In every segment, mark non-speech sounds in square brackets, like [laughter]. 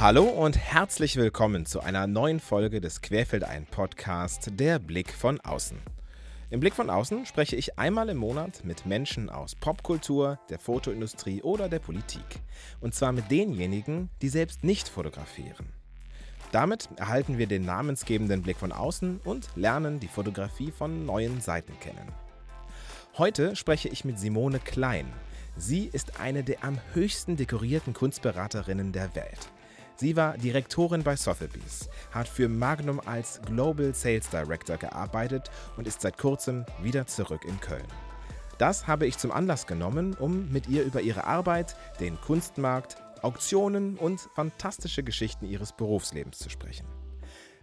Hallo und herzlich willkommen zu einer neuen Folge des Querfeldein Podcast Der Blick von außen. Im Blick von außen spreche ich einmal im Monat mit Menschen aus Popkultur, der Fotoindustrie oder der Politik. Und zwar mit denjenigen, die selbst nicht fotografieren. Damit erhalten wir den namensgebenden Blick von außen und lernen die Fotografie von neuen Seiten kennen. Heute spreche ich mit Simone Klein. Sie ist eine der am höchsten dekorierten Kunstberaterinnen der Welt. Sie war Direktorin bei Sotheby's, hat für Magnum als Global Sales Director gearbeitet und ist seit kurzem wieder zurück in Köln. Das habe ich zum Anlass genommen, um mit ihr über ihre Arbeit, den Kunstmarkt, Auktionen und fantastische Geschichten ihres Berufslebens zu sprechen.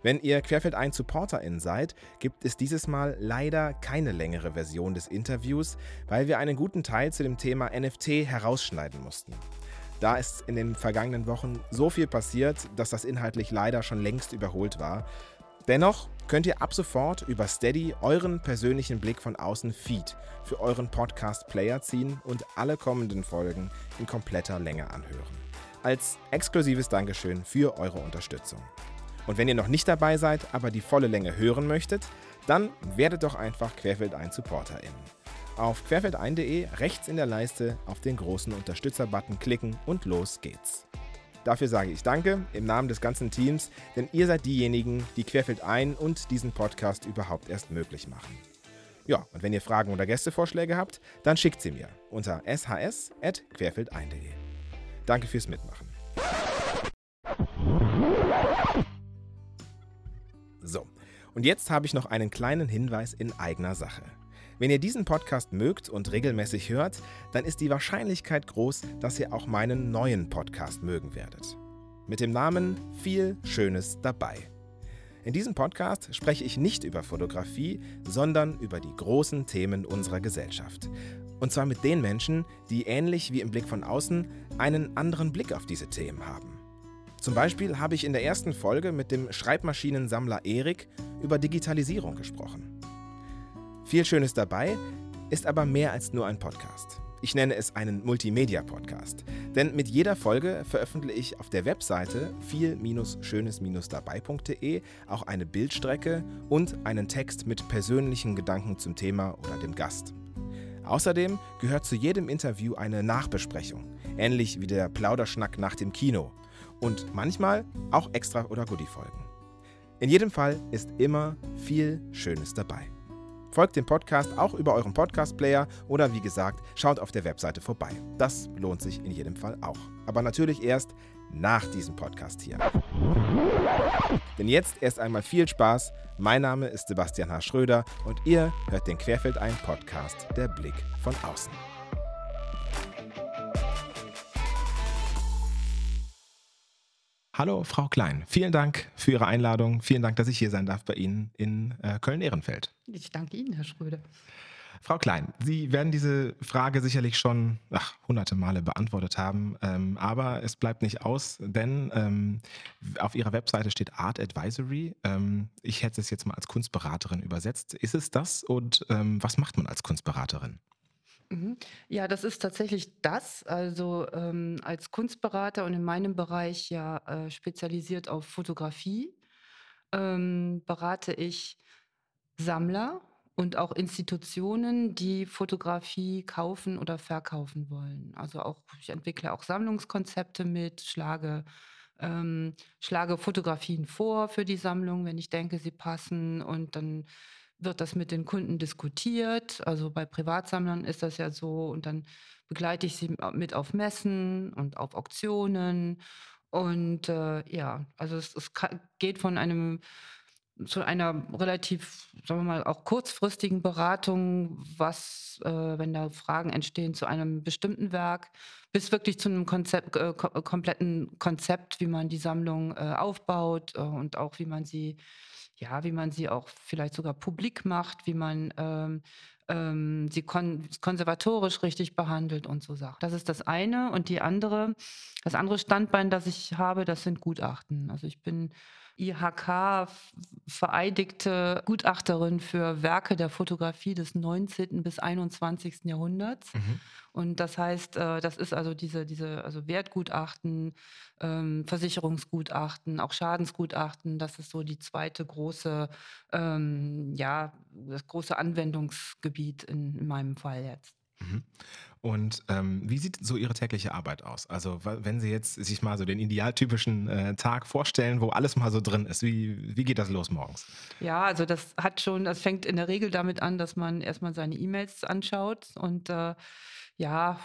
Wenn ihr Querfeldein Supporterin seid, gibt es dieses Mal leider keine längere Version des Interviews, weil wir einen guten Teil zu dem Thema NFT herausschneiden mussten. Da ist in den vergangenen Wochen so viel passiert, dass das inhaltlich leider schon längst überholt war. Dennoch könnt ihr ab sofort über Steady euren persönlichen Blick von außen Feed für euren Podcast-Player ziehen und alle kommenden Folgen in kompletter Länge anhören. Als exklusives Dankeschön für eure Unterstützung. Und wenn ihr noch nicht dabei seid, aber die volle Länge hören möchtet, dann werdet doch einfach Querfeldein SupporterInnen. Auf querfeldein.de rechts in der Leiste auf den großen Unterstützer-Button klicken und los geht's. Dafür sage ich Danke im Namen des ganzen Teams, denn ihr seid diejenigen, die Querfeldein und diesen Podcast überhaupt erst möglich machen. Ja, und wenn ihr Fragen oder Gästevorschläge habt, dann schickt sie mir unter shs.querfeldein.de. Danke fürs Mitmachen. So, und jetzt habe ich noch einen kleinen Hinweis in eigener Sache. Wenn ihr diesen Podcast mögt und regelmäßig hört, dann ist die Wahrscheinlichkeit groß, dass ihr auch meinen neuen Podcast mögen werdet. Mit dem Namen Viel Schönes dabei. In diesem Podcast spreche ich nicht über Fotografie, sondern über die großen Themen unserer Gesellschaft. Und zwar mit den Menschen, die ähnlich wie im Blick von außen einen anderen Blick auf diese Themen haben. Zum Beispiel habe ich in der ersten Folge mit dem Schreibmaschinensammler Erik über Digitalisierung gesprochen. Viel Schönes dabei ist aber mehr als nur ein Podcast. Ich nenne es einen Multimedia-Podcast. Denn mit jeder Folge veröffentliche ich auf der Webseite viel-schönes-dabei.de auch eine Bildstrecke und einen Text mit persönlichen Gedanken zum Thema oder dem Gast. Außerdem gehört zu jedem Interview eine Nachbesprechung, ähnlich wie der Plauderschnack nach dem Kino. Und manchmal auch Extra- oder Goodie-Folgen. In jedem Fall ist immer viel Schönes dabei. Folgt dem Podcast auch über euren Podcast-Player oder wie gesagt, schaut auf der Webseite vorbei. Das lohnt sich in jedem Fall auch. Aber natürlich erst nach diesem Podcast hier. Denn jetzt erst einmal viel Spaß. Mein Name ist Sebastian H. Schröder und ihr hört den Querfeldein Podcast Der Blick von außen. Hallo, Frau Klein. Vielen Dank für Ihre Einladung. Vielen Dank, dass ich hier sein darf bei Ihnen in äh, Köln-Ehrenfeld. Ich danke Ihnen, Herr Schröder. Frau Klein, Sie werden diese Frage sicherlich schon ach, hunderte Male beantwortet haben, ähm, aber es bleibt nicht aus, denn ähm, auf Ihrer Webseite steht Art Advisory. Ähm, ich hätte es jetzt mal als Kunstberaterin übersetzt. Ist es das und ähm, was macht man als Kunstberaterin? Mhm. Ja, das ist tatsächlich das. Also ähm, als Kunstberater und in meinem Bereich ja äh, spezialisiert auf Fotografie ähm, berate ich Sammler und auch Institutionen, die Fotografie kaufen oder verkaufen wollen. Also auch ich entwickle auch Sammlungskonzepte mit, schlage ähm, schlage Fotografien vor für die Sammlung, wenn ich denke, sie passen und dann wird das mit den Kunden diskutiert. Also bei Privatsammlern ist das ja so und dann begleite ich sie mit auf Messen und auf Auktionen. Und äh, ja, also es, es geht von einem zu einer relativ, sagen wir mal, auch kurzfristigen Beratung, was, äh, wenn da Fragen entstehen zu einem bestimmten Werk, bis wirklich zu einem Konzept, äh, kompletten Konzept, wie man die Sammlung äh, aufbaut äh, und auch wie man sie ja, wie man sie auch vielleicht sogar publik macht, wie man ähm, ähm, sie kon konservatorisch richtig behandelt und so Sachen. Das ist das eine. Und die andere, das andere Standbein, das ich habe, das sind Gutachten. Also ich bin IHK vereidigte Gutachterin für Werke der Fotografie des 19. bis 21. Jahrhunderts. Mhm. Und das heißt, äh, das ist also diese, diese also Wertgutachten, ähm, Versicherungsgutachten, auch Schadensgutachten, das ist so die zweite große, ähm, ja, das große Anwendungsgebiet in, in meinem Fall jetzt. Mhm. Und ähm, wie sieht so Ihre tägliche Arbeit aus? Also wenn Sie jetzt sich mal so den idealtypischen äh, Tag vorstellen, wo alles mal so drin ist, wie, wie geht das los morgens? Ja, also das hat schon, das fängt in der Regel damit an, dass man erstmal seine E-Mails anschaut und äh, ja,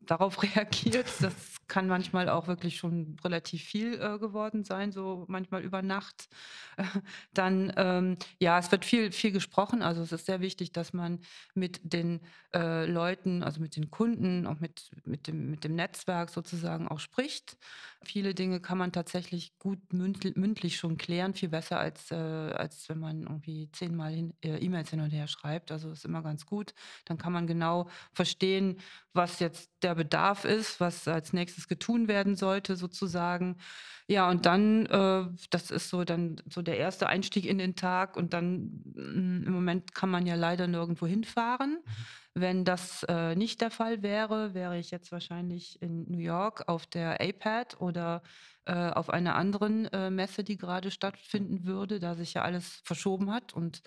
darauf [laughs] reagiert. Das kann manchmal auch wirklich schon relativ viel äh, geworden sein, so manchmal über Nacht. [laughs] dann, ähm, ja, es wird viel, viel gesprochen. Also es ist sehr wichtig, dass man mit den äh, Leuten, also mit den Kunden, auch mit, mit, dem, mit dem Netzwerk sozusagen auch spricht. Viele Dinge kann man tatsächlich gut mündlich, schon klären, viel besser als, äh, als wenn man irgendwie zehnmal äh, E-Mails hin und her schreibt. Also ist immer ganz gut. Dann kann man genau verstehen, was jetzt der Bedarf ist, was als nächstes getun werden sollte, sozusagen. Ja, und dann, äh, das ist so dann so der erste Einstieg in den Tag und dann mm, im Moment kann man ja leider nirgendwo hinfahren. Mhm. Wenn das äh, nicht der Fall wäre, wäre ich jetzt wahrscheinlich in New York auf der APAD oder äh, auf einer anderen äh, Messe, die gerade stattfinden würde, da sich ja alles verschoben hat und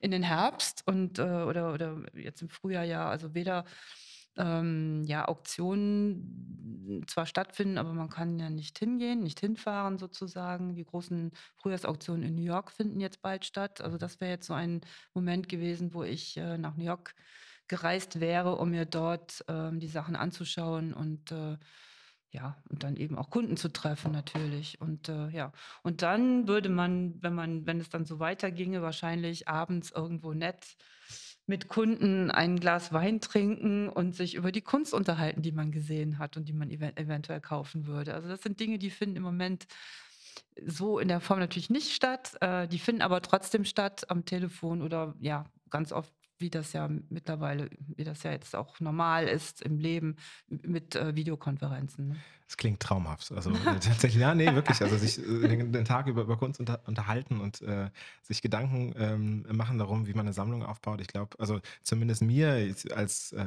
in den Herbst und äh, oder, oder jetzt im Frühjahr ja, also weder ähm, ja, Auktionen zwar stattfinden, aber man kann ja nicht hingehen, nicht hinfahren sozusagen. Die großen Frühjahrsauktionen in New York finden jetzt bald statt. Also das wäre jetzt so ein Moment gewesen, wo ich äh, nach New York gereist wäre, um mir dort ähm, die Sachen anzuschauen und äh, ja, und dann eben auch Kunden zu treffen natürlich. Und äh, ja, und dann würde man, wenn man, wenn es dann so weiterginge, wahrscheinlich abends irgendwo nett mit Kunden ein Glas Wein trinken und sich über die Kunst unterhalten, die man gesehen hat und die man ev eventuell kaufen würde. Also das sind Dinge, die finden im Moment so in der Form natürlich nicht statt. Äh, die finden aber trotzdem statt am Telefon oder ja, ganz oft wie das ja mittlerweile, wie das ja jetzt auch normal ist im Leben mit äh, Videokonferenzen. Ne? Das klingt traumhaft. Also [laughs] äh, tatsächlich, ja, nee, wirklich. Also sich äh, den, den, Tag über, über Kunst unter, unterhalten und äh, sich Gedanken ähm, machen darum, wie man eine Sammlung aufbaut. Ich glaube, also zumindest mir als äh,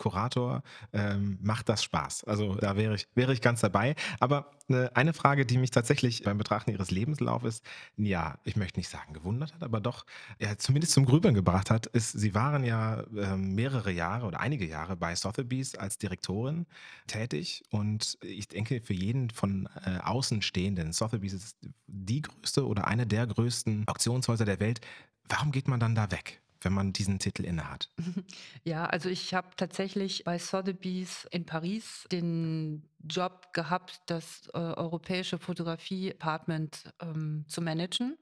Kurator, ähm, macht das Spaß. Also da wäre ich, wäre ich ganz dabei. Aber äh, eine Frage, die mich tatsächlich beim Betrachten Ihres Lebenslaufes, ja, ich möchte nicht sagen gewundert hat, aber doch ja, zumindest zum Grübeln gebracht hat, ist, Sie waren ja äh, mehrere Jahre oder einige Jahre bei Sotheby's als Direktorin tätig und ich denke, für jeden von äh, Außenstehenden, Sotheby's ist die größte oder eine der größten Auktionshäuser der Welt. Warum geht man dann da weg? wenn man diesen Titel innehat? [laughs] Ja, also ich habe tatsächlich bei Sotheby's in Paris den Job gehabt, das äh, europäische Fotografie-Department ähm, zu managen.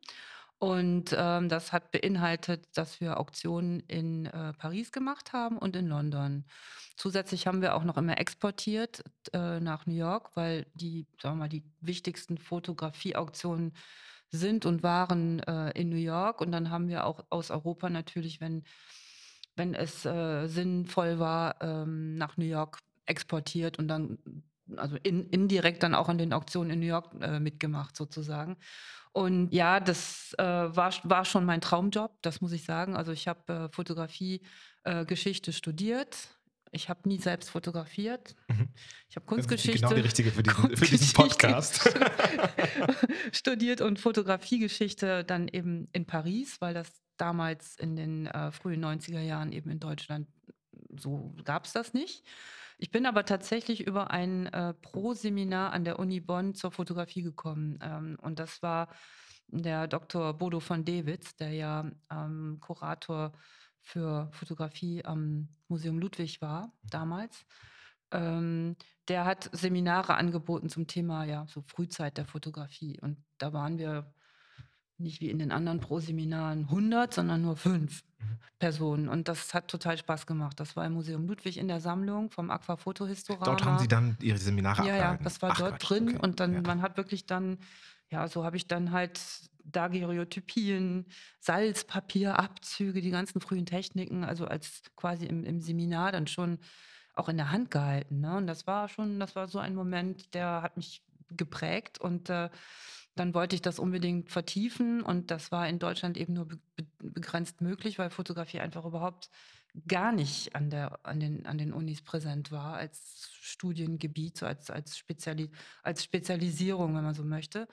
Und ähm, das hat beinhaltet, dass wir Auktionen in äh, Paris gemacht haben und in London. Zusätzlich haben wir auch noch immer exportiert äh, nach New York, weil die, sagen wir mal, die wichtigsten Fotografie-Auktionen sind und waren äh, in New York. Und dann haben wir auch aus Europa natürlich, wenn, wenn es äh, sinnvoll war, ähm, nach New York exportiert und dann, also in, indirekt dann auch an den Auktionen in New York äh, mitgemacht sozusagen. Und ja, das äh, war, war schon mein Traumjob, das muss ich sagen. Also ich habe äh, Fotografie, äh, Geschichte studiert ich habe nie selbst fotografiert. Mhm. Ich habe Kunstgeschichte. Genau die richtige für diesen, für diesen Podcast. [laughs] studiert und Fotografiegeschichte dann eben in Paris, weil das damals in den äh, frühen 90er Jahren eben in Deutschland so gab es das nicht. Ich bin aber tatsächlich über ein äh, Pro-Seminar an der Uni Bonn zur Fotografie gekommen. Ähm, und das war der Dr. Bodo von Dewitz, der ja ähm, Kurator für Fotografie am Museum Ludwig war, damals. Ähm, der hat Seminare angeboten zum Thema ja so Frühzeit der Fotografie. Und da waren wir nicht wie in den anderen Pro-Seminaren 100, sondern nur fünf mhm. Personen. Und das hat total Spaß gemacht. Das war im Museum Ludwig in der Sammlung vom Aqua Fotohistorama. Dort haben Sie dann Ihre Seminare Ja, ja, das war Ach, dort Quatsch, drin. Okay. Und dann, ja. man hat wirklich dann, ja, so habe ich dann halt Daguerreotypien, Salzpapierabzüge, die ganzen frühen Techniken, also als quasi im, im Seminar dann schon auch in der Hand gehalten. Ne? Und das war schon, das war so ein Moment, der hat mich geprägt und äh, dann wollte ich das unbedingt vertiefen und das war in Deutschland eben nur be begrenzt möglich, weil Fotografie einfach überhaupt gar nicht an, der, an, den, an den Unis präsent war als Studiengebiet, so als, als, Speziali als Spezialisierung, wenn man so möchte.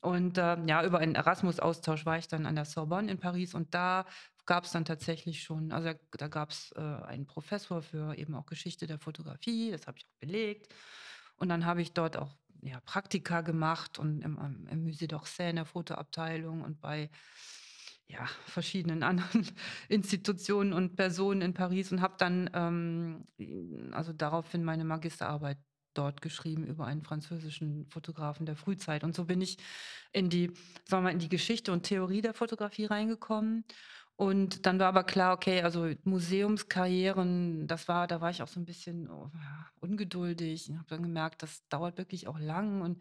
Und äh, ja, über einen Erasmus-Austausch war ich dann an der Sorbonne in Paris und da gab es dann tatsächlich schon, also da, da gab es äh, einen Professor für eben auch Geschichte der Fotografie, das habe ich auch belegt. Und dann habe ich dort auch ja, Praktika gemacht und im, im Musée d'Orsay in der Fotoabteilung und bei ja, verschiedenen [laughs] anderen Institutionen und Personen in Paris und habe dann ähm, also daraufhin meine Magisterarbeit dort geschrieben über einen französischen Fotografen der Frühzeit. Und so bin ich in die, sagen wir mal, in die Geschichte und Theorie der Fotografie reingekommen. Und dann war aber klar, okay, also Museumskarrieren, das war, da war ich auch so ein bisschen oh, ungeduldig. Ich habe dann gemerkt, das dauert wirklich auch lang und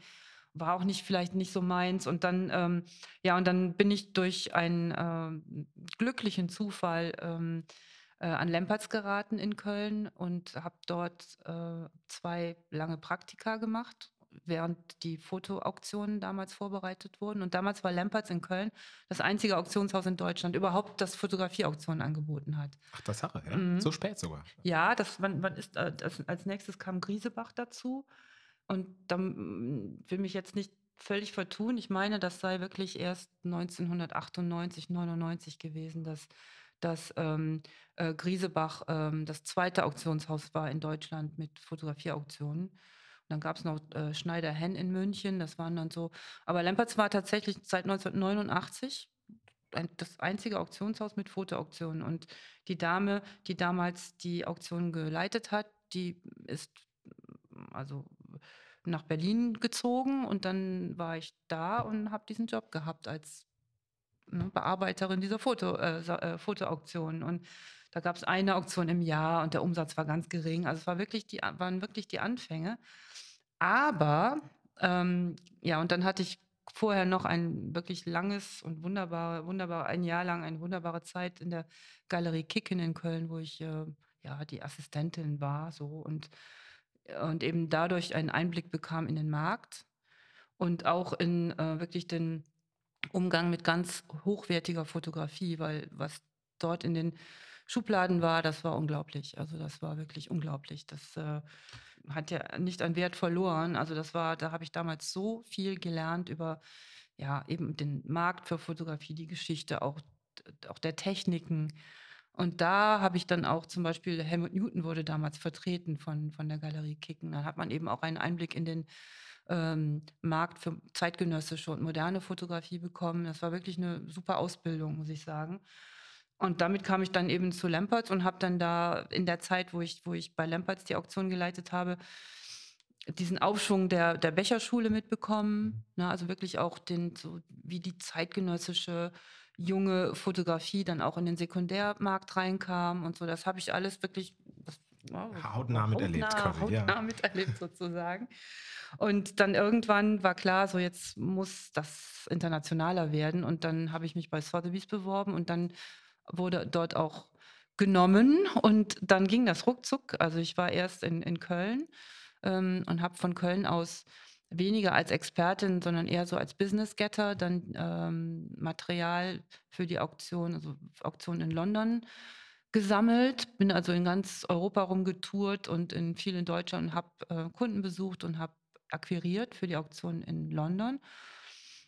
war auch nicht vielleicht nicht so meins. Und dann, ähm, ja, und dann bin ich durch einen äh, glücklichen Zufall ähm, äh, an Lempertz geraten in Köln und habe dort äh, zwei lange Praktika gemacht, während die Fotoauktionen damals vorbereitet wurden. Und damals war Lempertz in Köln das einzige Auktionshaus in Deutschland überhaupt, das Fotografieauktionen angeboten hat. Ach, das Sache, ja. Mhm. So spät sogar. Ja, das, wann, wann ist, äh, das, als nächstes kam Griesebach dazu. Und dann will mich jetzt nicht völlig vertun. Ich meine, das sei wirklich erst 1998, 99 gewesen, dass, dass ähm, äh, Griesebach ähm, das zweite Auktionshaus war in Deutschland mit Fotografieauktionen. Dann gab es noch äh, Schneider Henn in München, das waren dann so. Aber Lempertz war tatsächlich seit 1989 ein, das einzige Auktionshaus mit Fotoauktionen. Und die Dame, die damals die Auktion geleitet hat, die ist also nach Berlin gezogen und dann war ich da und habe diesen Job gehabt als ne, Bearbeiterin dieser Foto, äh, äh, Fotoauktion. Und da gab es eine Auktion im Jahr und der Umsatz war ganz gering. Also es war wirklich die, waren wirklich die Anfänge. Aber ähm, ja, und dann hatte ich vorher noch ein wirklich langes und wunderbar, wunderbar, ein Jahr lang eine wunderbare Zeit in der Galerie Kicken in Köln, wo ich äh, ja die Assistentin war so und und eben dadurch einen Einblick bekam in den Markt und auch in äh, wirklich den Umgang mit ganz hochwertiger Fotografie, weil was dort in den Schubladen war, das war unglaublich. Also das war wirklich unglaublich. Das äh, hat ja nicht an Wert verloren. Also das war, da habe ich damals so viel gelernt über ja eben den Markt für Fotografie, die Geschichte, auch, auch der Techniken. Und da habe ich dann auch zum Beispiel, Helmut Newton wurde damals vertreten von, von der Galerie Kicken. Da hat man eben auch einen Einblick in den ähm, Markt für zeitgenössische und moderne Fotografie bekommen. Das war wirklich eine super Ausbildung, muss ich sagen. Und damit kam ich dann eben zu Lamperts und habe dann da in der Zeit, wo ich, wo ich bei Lamperts die Auktion geleitet habe, diesen Aufschwung der, der Becherschule mitbekommen. Mhm. Ne, also wirklich auch den, so wie die zeitgenössische junge Fotografie dann auch in den Sekundärmarkt reinkam und so. Das habe ich alles wirklich das, hautnah miterlebt, quasi, hautnah ja. miterlebt sozusagen. Und dann irgendwann war klar, so jetzt muss das internationaler werden. Und dann habe ich mich bei Sotheby's beworben und dann wurde dort auch genommen und dann ging das ruckzuck. Also ich war erst in, in Köln ähm, und habe von Köln aus weniger als Expertin, sondern eher so als Business-Getter dann ähm, Material für die Auktion, also Auktion in London gesammelt. Bin also in ganz Europa rumgetourt und in viel in Deutschland und habe äh, Kunden besucht und habe akquiriert für die Auktion in London.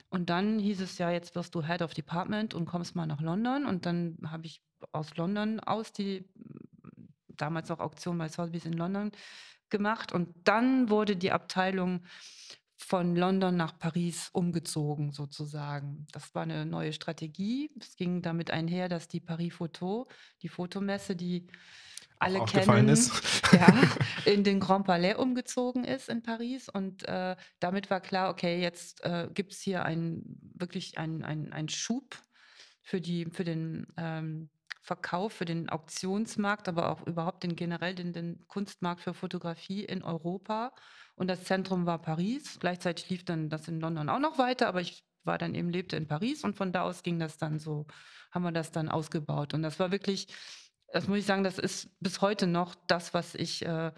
Und dann hieß es ja, jetzt wirst du Head of Department und kommst mal nach London. Und dann habe ich aus London aus die damals auch Auktion bei Sotheby's in London gemacht. Und dann wurde die Abteilung von London nach Paris umgezogen, sozusagen. Das war eine neue Strategie. Es ging damit einher, dass die Paris Photo, die Fotomesse, die alle kennen, [laughs] ja, [laughs] in den Grand Palais umgezogen ist in Paris. Und äh, damit war klar, okay, jetzt äh, gibt es hier ein, wirklich einen ein Schub für, die, für den ähm, Verkauf, für den Auktionsmarkt, aber auch überhaupt den generell den, den Kunstmarkt für Fotografie in Europa. Und das Zentrum war Paris. Gleichzeitig lief dann das in London auch noch weiter, aber ich war dann eben, lebte in Paris und von da aus ging das dann so, haben wir das dann ausgebaut. Und das war wirklich, das muss ich sagen, das ist bis heute noch das, was ich äh,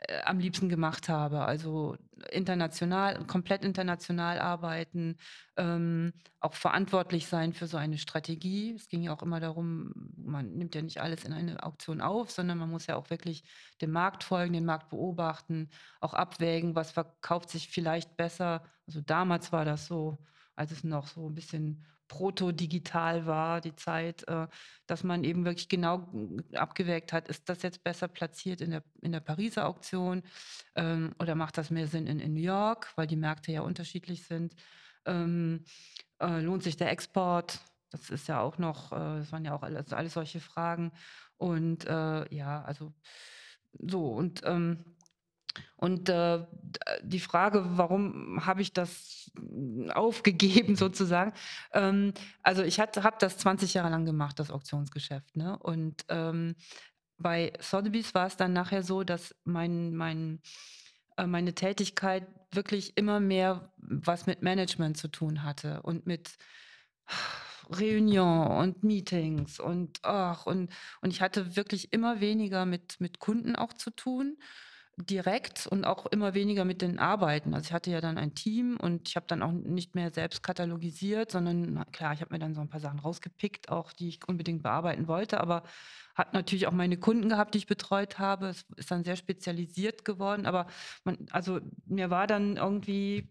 äh, am liebsten gemacht habe. Also international, komplett international arbeiten, ähm, auch verantwortlich sein für so eine Strategie. Es ging ja auch immer darum, man nimmt ja nicht alles in eine Auktion auf, sondern man muss ja auch wirklich dem Markt folgen, den Markt beobachten, auch abwägen, was verkauft sich vielleicht besser. Also damals war das so, als es noch so ein bisschen proto-digital war, die Zeit, äh, dass man eben wirklich genau abgewägt hat, ist das jetzt besser platziert in der, in der Pariser Auktion ähm, oder macht das mehr Sinn in, in New York, weil die Märkte ja unterschiedlich sind. Ähm, äh, lohnt sich der Export? Das ist ja auch noch, äh, das waren ja auch alles, alles solche Fragen. Und äh, ja, also so und ähm, und äh, die Frage, warum habe ich das aufgegeben [laughs] sozusagen? Ähm, also ich habe das 20 Jahre lang gemacht, das Auktionsgeschäft. Ne? Und ähm, bei Sotheby's war es dann nachher so, dass mein, mein, äh, meine Tätigkeit wirklich immer mehr was mit Management zu tun hatte und mit Reunion und Meetings und ach, und, und ich hatte wirklich immer weniger mit, mit Kunden auch zu tun direkt und auch immer weniger mit den Arbeiten. Also ich hatte ja dann ein Team und ich habe dann auch nicht mehr selbst katalogisiert, sondern klar, ich habe mir dann so ein paar Sachen rausgepickt, auch die ich unbedingt bearbeiten wollte, aber hat natürlich auch meine Kunden gehabt, die ich betreut habe. Es ist dann sehr spezialisiert geworden, aber man, also mir war dann irgendwie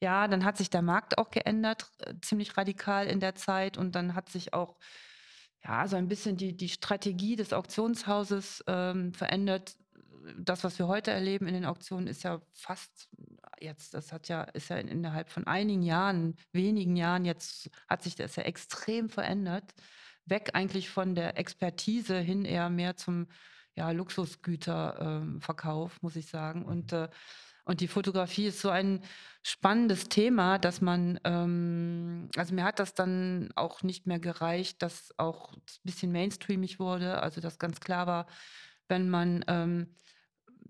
ja, dann hat sich der Markt auch geändert, äh, ziemlich radikal in der Zeit und dann hat sich auch ja, so ein bisschen die, die Strategie des Auktionshauses ähm, verändert, das, was wir heute erleben in den Auktionen, ist ja fast jetzt, das hat ja, ist ja innerhalb von einigen Jahren, wenigen Jahren, jetzt hat sich das ja extrem verändert. Weg eigentlich von der Expertise hin eher mehr zum ja, Luxusgüterverkauf, ähm, muss ich sagen. Mhm. Und, äh, und die Fotografie ist so ein spannendes Thema, dass man, ähm, also mir hat das dann auch nicht mehr gereicht, dass auch ein bisschen mainstreamig wurde, also dass ganz klar war, wenn man ähm,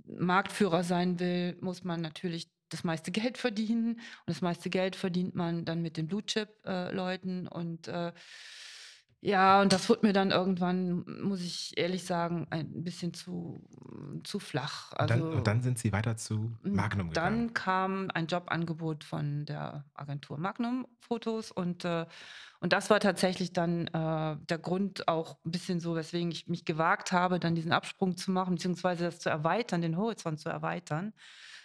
Marktführer sein will, muss man natürlich das meiste Geld verdienen. Und das meiste Geld verdient man dann mit den Blue-Chip-Leuten. Äh, und äh, ja, und das wurde mir dann irgendwann, muss ich ehrlich sagen, ein bisschen zu, zu flach. Also, und, dann, und dann sind Sie weiter zu Magnum gegangen? Dann kam ein Jobangebot von der Agentur Magnum Fotos und, äh, und das war tatsächlich dann äh, der Grund auch ein bisschen so, weswegen ich mich gewagt habe, dann diesen Absprung zu machen, beziehungsweise das zu erweitern, den Horizont zu erweitern.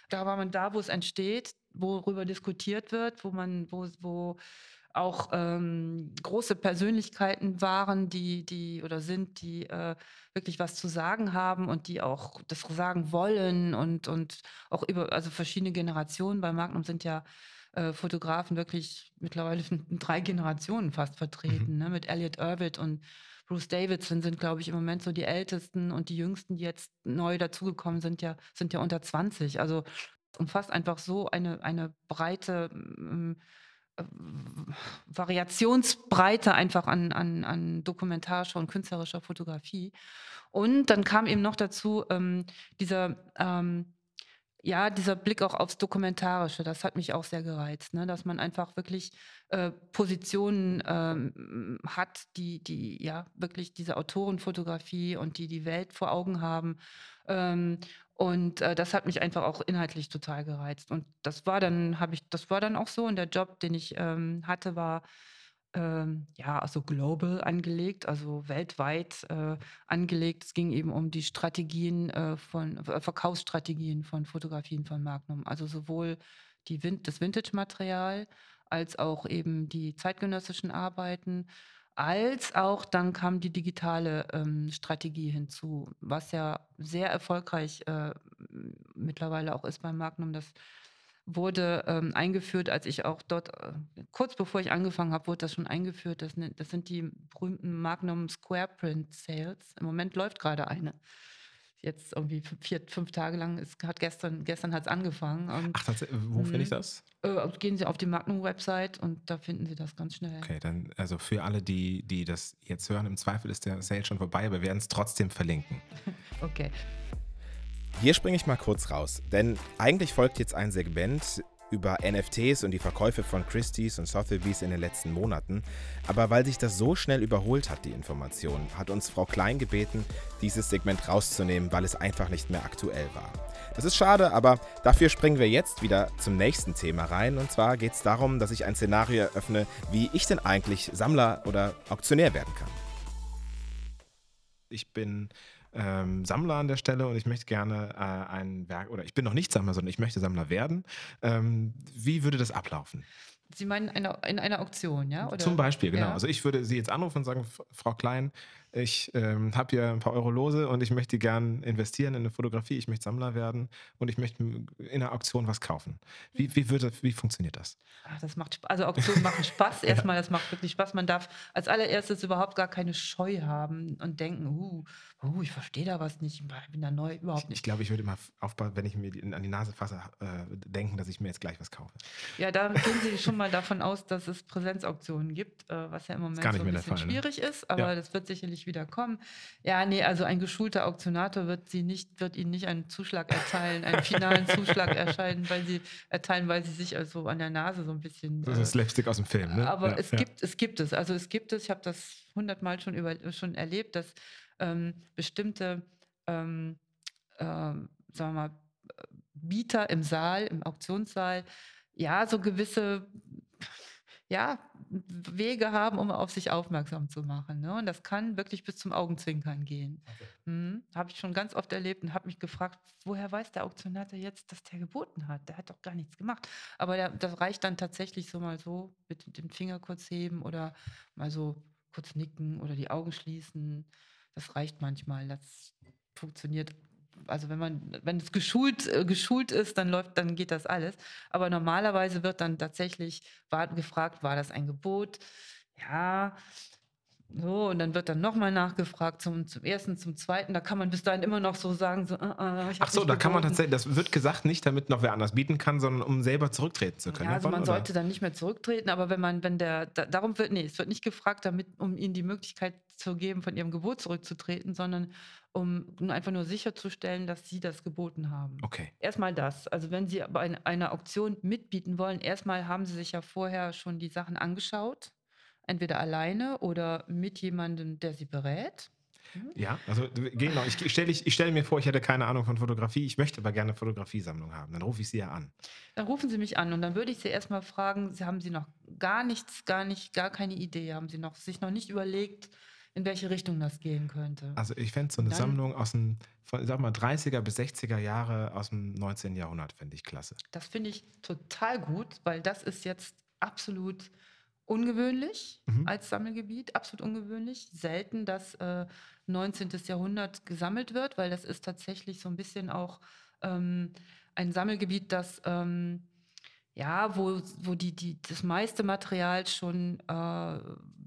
Da war man da, wo es entsteht, worüber diskutiert wird, wo man, wo, wo auch ähm, große Persönlichkeiten waren, die, die oder sind, die äh, wirklich was zu sagen haben und die auch das sagen wollen und, und auch über, also verschiedene Generationen. Bei Magnum sind ja äh, Fotografen wirklich mittlerweile [laughs] in drei Generationen fast vertreten, mhm. ne? mit Elliot Irvitt und Bruce Davidson sind, glaube ich, im Moment so die Ältesten und die Jüngsten, die jetzt neu dazugekommen sind, ja, sind ja unter 20. Also umfasst einfach so eine, eine breite ähm, Variationsbreite einfach an, an, an dokumentarischer und künstlerischer Fotografie. Und dann kam eben noch dazu ähm, dieser, ähm, ja, dieser Blick auch aufs Dokumentarische. Das hat mich auch sehr gereizt, ne? dass man einfach wirklich äh, Positionen ähm, hat, die, die ja wirklich diese Autorenfotografie und die die Welt vor Augen haben. Ähm, und äh, das hat mich einfach auch inhaltlich total gereizt. Und das war dann, habe ich, das war dann auch so. Und der Job, den ich ähm, hatte, war ähm, ja also global angelegt, also weltweit äh, angelegt. Es ging eben um die Strategien äh, von äh, Verkaufsstrategien von Fotografien von Magnum. Also sowohl die Vin das Vintage-Material als auch eben die zeitgenössischen Arbeiten als auch dann kam die digitale ähm, Strategie hinzu, was ja sehr erfolgreich äh, mittlerweile auch ist beim Magnum. Das wurde ähm, eingeführt, als ich auch dort, äh, kurz bevor ich angefangen habe, wurde das schon eingeführt. Das, das sind die berühmten Magnum Square Print Sales. Im Moment läuft gerade eine jetzt irgendwie vier, fünf Tage lang, es hat gestern, gestern hat es angefangen. Und, Ach, wo finde ich mhm. das? Äh, gehen Sie auf die Magnum-Website und da finden Sie das ganz schnell. Okay, dann, also für alle, die, die das jetzt hören, im Zweifel ist der Sale schon vorbei, aber wir werden es trotzdem verlinken. [laughs] okay. Hier springe ich mal kurz raus, denn eigentlich folgt jetzt ein Segment, über NFTs und die Verkäufe von Christie's und Sotheby's in den letzten Monaten, aber weil sich das so schnell überholt hat, die Information, hat uns Frau Klein gebeten, dieses Segment rauszunehmen, weil es einfach nicht mehr aktuell war. Das ist schade, aber dafür springen wir jetzt wieder zum nächsten Thema rein. Und zwar geht es darum, dass ich ein Szenario eröffne, wie ich denn eigentlich Sammler oder Auktionär werden kann. Ich bin ähm, Sammler an der Stelle und ich möchte gerne äh, ein Werk, oder ich bin noch nicht Sammler, sondern ich möchte Sammler werden. Ähm, wie würde das ablaufen? Sie meinen eine, in einer Auktion, ja? Oder? Zum Beispiel, genau. Ja. Also ich würde Sie jetzt anrufen und sagen, Frau Klein, ich ähm, habe hier ein paar Euro lose und ich möchte gern investieren in eine Fotografie, ich möchte Sammler werden und ich möchte in einer Auktion was kaufen. Wie, wie, würde, wie funktioniert das? Ach, das macht Also Auktionen machen Spaß. [laughs] Erstmal, das macht wirklich Spaß. Man darf als allererstes überhaupt gar keine Scheu haben und denken, uh, uh ich verstehe da was nicht, ich bin da neu, überhaupt nicht. Ich, ich glaube, ich würde immer aufbauen, wenn ich mir an die Nase fasse, äh, denken, dass ich mir jetzt gleich was kaufe. Ja, da gehen Sie schon mal davon aus, dass es Präsenzauktionen gibt, äh, was ja im Moment so ein bisschen Fall, ne? schwierig ne? ist, aber ja. das wird sicherlich nicht wieder kommen. Ja, nee, also ein geschulter Auktionator wird sie nicht, wird ihnen nicht einen Zuschlag erteilen, einen finalen Zuschlag erscheinen, weil sie erteilen, weil sie sich also an der Nase so ein bisschen. Das ist äh, Slapstick aus dem Film, ne? Aber ja, es ja. gibt, es gibt es. Also es gibt es, ich habe das hundertmal schon über, schon erlebt, dass ähm, bestimmte ähm, ähm, sagen wir mal, Bieter im Saal, im Auktionssaal, ja, so gewisse ja, Wege haben, um auf sich aufmerksam zu machen. Ne? Und das kann wirklich bis zum Augenzwinkern gehen. Okay. Mhm. Habe ich schon ganz oft erlebt und habe mich gefragt, woher weiß der Auktionator jetzt, dass der geboten hat? Der hat doch gar nichts gemacht. Aber der, das reicht dann tatsächlich so mal so mit dem Finger kurz heben oder mal so kurz nicken oder die Augen schließen. Das reicht manchmal. Das funktioniert also wenn man, wenn es geschult, äh, geschult ist, dann läuft, dann geht das alles. Aber normalerweise wird dann tatsächlich gefragt, war das ein Gebot? Ja, so, und dann wird dann nochmal nachgefragt zum, zum ersten, zum zweiten. Da kann man bis dahin immer noch so sagen, so, uh, uh, Ach so, da kann man tatsächlich, das wird gesagt nicht, damit noch wer anders bieten kann, sondern um selber zurücktreten zu können. Ja, also davon, man oder? sollte dann nicht mehr zurücktreten, aber wenn man, wenn der, da, darum wird, nee, es wird nicht gefragt, damit, um ihnen die Möglichkeit zu geben, von ihrem Gebot zurückzutreten, sondern um einfach nur sicherzustellen, dass sie das geboten haben. Okay. Erstmal das. Also wenn Sie bei einer Auktion mitbieten wollen, erstmal haben Sie sich ja vorher schon die Sachen angeschaut entweder alleine oder mit jemandem, der sie berät. Hm? Ja, also genau. Ich stelle stell mir vor, ich hätte keine Ahnung von Fotografie, ich möchte aber gerne eine Fotografiesammlung haben. Dann rufe ich Sie ja an. Dann rufen Sie mich an und dann würde ich Sie erstmal fragen, Sie haben Sie noch gar nichts, gar nicht, gar keine Idee, haben Sie noch, sich noch nicht überlegt, in welche Richtung das gehen könnte. Also ich fände so eine dann, Sammlung aus dem, von, sag mal, 30er bis 60er Jahre aus dem 19. Jahrhundert, fände ich klasse. Das finde ich total gut, weil das ist jetzt absolut ungewöhnlich mhm. als Sammelgebiet, absolut ungewöhnlich. Selten, dass äh, 19. Jahrhundert gesammelt wird, weil das ist tatsächlich so ein bisschen auch ähm, ein Sammelgebiet, das ähm, ja, wo, wo die, die, das meiste Material schon äh,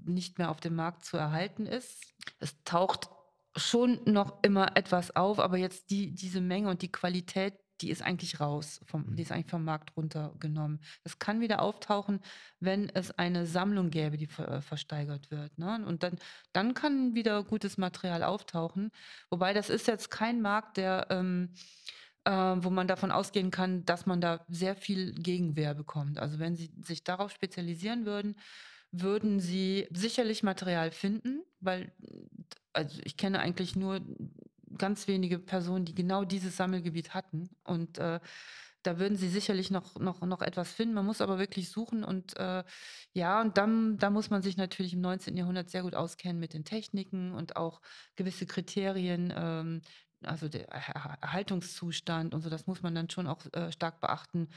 nicht mehr auf dem Markt zu erhalten ist. Es taucht schon noch immer etwas auf, aber jetzt die, diese Menge und die Qualität die ist eigentlich raus, vom, die ist mhm. eigentlich vom Markt runtergenommen. Es kann wieder auftauchen, wenn es eine Sammlung gäbe, die ver, äh, versteigert wird. Ne? Und dann, dann kann wieder gutes Material auftauchen. Wobei das ist jetzt kein Markt, der, ähm, äh, wo man davon ausgehen kann, dass man da sehr viel Gegenwehr bekommt. Also wenn Sie sich darauf spezialisieren würden, würden Sie sicherlich Material finden, weil also ich kenne eigentlich nur ganz wenige Personen, die genau dieses Sammelgebiet hatten. Und äh, da würden sie sicherlich noch, noch, noch etwas finden. Man muss aber wirklich suchen und äh, ja, und dann da muss man sich natürlich im 19. Jahrhundert sehr gut auskennen mit den Techniken und auch gewisse Kriterien, ähm, also der Erhaltungszustand und so, das muss man dann schon auch äh, stark beachten.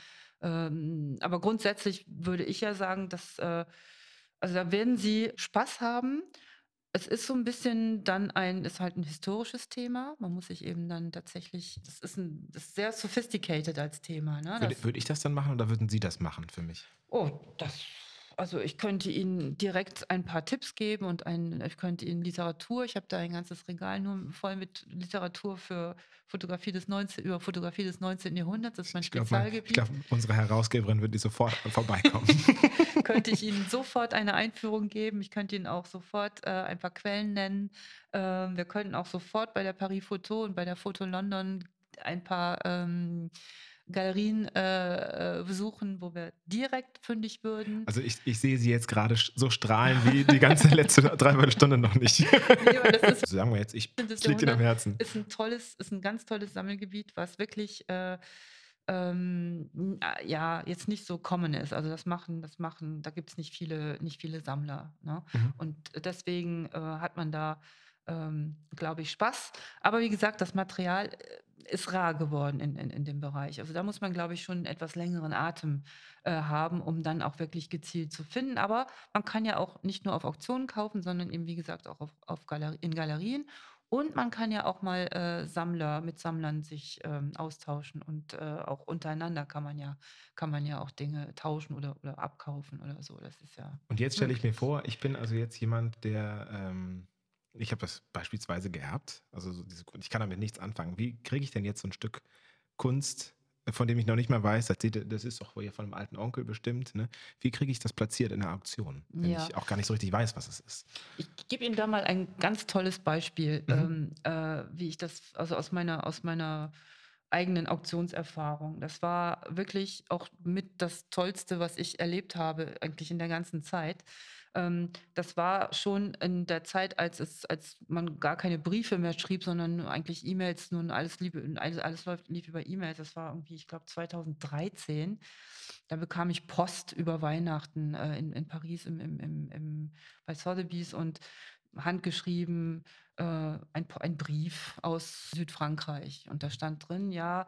Ähm, aber grundsätzlich würde ich ja sagen, dass äh, also da werden sie Spaß haben es ist so ein bisschen dann ein ist halt ein historisches Thema. Man muss sich eben dann tatsächlich das ist 'n das ist sehr sophisticated als Thema, ne? Würde würde ich das dann machen oder würden Sie das machen für mich? Oh, das also ich könnte Ihnen direkt ein paar Tipps geben und ein, ich könnte Ihnen Literatur, ich habe da ein ganzes Regal nur voll mit Literatur für Fotografie des 19, über Fotografie des 19. Jahrhunderts, das ist mein ich Spezialgebiet. Glaub, ich glaube, unsere Herausgeberin wird die sofort [laughs] vorbeikommen. [laughs] [laughs] könnte ich Ihnen sofort eine Einführung geben. Ich könnte Ihnen auch sofort äh, ein paar Quellen nennen. Ähm, wir könnten auch sofort bei der Paris Photo und bei der Foto London ein paar ähm, Galerien äh, äh, besuchen, wo wir direkt fündig würden. Also ich, ich sehe sie jetzt gerade so strahlen [laughs] wie die ganze letzte [laughs] Dreiviertelstunde noch nicht. nee, aber das ist, [laughs] Sagen wir jetzt, ich, das liegt Ihnen am Herzen. Ist ein tolles, ist ein ganz tolles Sammelgebiet, was wirklich äh, ähm, ja, jetzt nicht so common ist. Also das machen, das machen, da gibt es nicht viele, nicht viele Sammler. Ne? Mhm. Und deswegen äh, hat man da, ähm, glaube ich, Spaß. Aber wie gesagt, das Material äh, ist rar geworden in, in, in dem Bereich. Also da muss man, glaube ich, schon einen etwas längeren Atem äh, haben, um dann auch wirklich gezielt zu finden. Aber man kann ja auch nicht nur auf Auktionen kaufen, sondern eben, wie gesagt, auch auf, auf Galer in Galerien. Und man kann ja auch mal äh, Sammler mit Sammlern sich ähm, austauschen und äh, auch untereinander kann man ja kann man ja auch Dinge tauschen oder, oder abkaufen oder so. Das ist ja. Und jetzt stelle ich mir vor, ich bin also jetzt jemand, der ähm, ich habe das beispielsweise geerbt, also so diese, ich kann damit nichts anfangen. Wie kriege ich denn jetzt so ein Stück Kunst von dem ich noch nicht mal weiß, das ist doch wohl von einem alten Onkel bestimmt. Ne? Wie kriege ich das platziert in der Auktion, wenn ja. ich auch gar nicht so richtig weiß, was es ist? Ich gebe Ihnen da mal ein ganz tolles Beispiel, mhm. ähm, äh, wie ich das, also aus meiner, aus meiner eigenen Auktionserfahrung. Das war wirklich auch mit das Tollste, was ich erlebt habe, eigentlich in der ganzen Zeit. Ähm, das war schon in der Zeit, als, es, als man gar keine Briefe mehr schrieb, sondern eigentlich E-Mails, nun alles, alles, alles lief über E-Mails. Das war irgendwie, ich glaube, 2013. Da bekam ich Post über Weihnachten äh, in, in Paris im, im, im, im, bei Sotheby's und handgeschrieben äh, ein, ein Brief aus Südfrankreich. Und da stand drin, ja,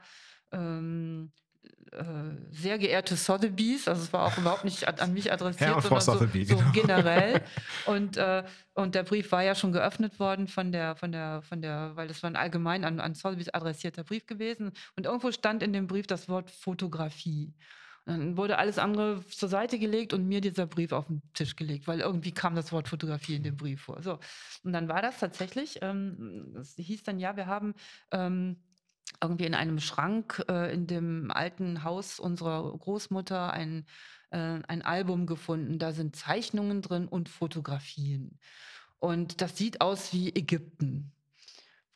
ähm, äh, sehr geehrte Sotheby's, also es war auch überhaupt nicht an, mich adressiert, Herr sondern so, Sotheby, so genau. generell. [laughs] Und, äh, und der Brief war ja schon geöffnet worden von der, von der, von der, weil das war ein allgemein an, an Sotheby's adressierter Brief gewesen. Und irgendwo stand in dem Brief das Wort Fotografie. Dann wurde alles andere zur Seite gelegt und mir dieser Brief auf den Tisch gelegt, weil irgendwie kam das Wort Fotografie in dem Brief vor. So. Und dann war das tatsächlich, ähm, es hieß dann, ja, wir haben ähm, irgendwie in einem Schrank äh, in dem alten Haus unserer Großmutter ein, äh, ein Album gefunden. Da sind Zeichnungen drin und Fotografien. Und das sieht aus wie Ägypten.